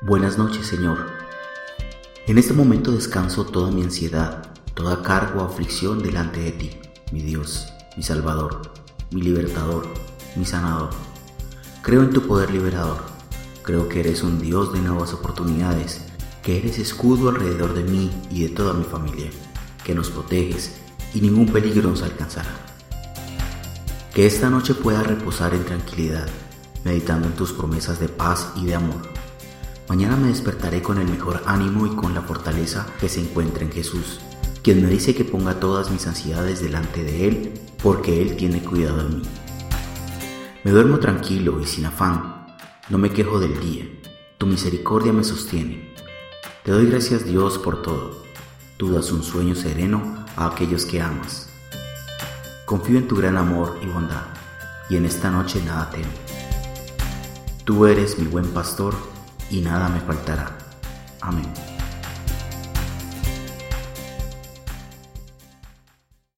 Buenas noches, Señor. En este momento descanso toda mi ansiedad, toda carga o aflicción delante de ti, mi Dios, mi Salvador, mi libertador, mi sanador. Creo en tu poder liberador. Creo que eres un Dios de nuevas oportunidades, que eres escudo alrededor de mí y de toda mi familia, que nos proteges y ningún peligro nos alcanzará. Que esta noche pueda reposar en tranquilidad, meditando en tus promesas de paz y de amor Mañana me despertaré con el mejor ánimo y con la fortaleza que se encuentra en Jesús, quien me dice que ponga todas mis ansiedades delante de Él, porque Él tiene cuidado de mí. Me duermo tranquilo y sin afán, no me quejo del día, tu misericordia me sostiene. Te doy gracias Dios por todo, tú das un sueño sereno a aquellos que amas. Confío en tu gran amor y bondad, y en esta noche nada temo. Tú eres mi buen pastor, y nada me faltará. Amén.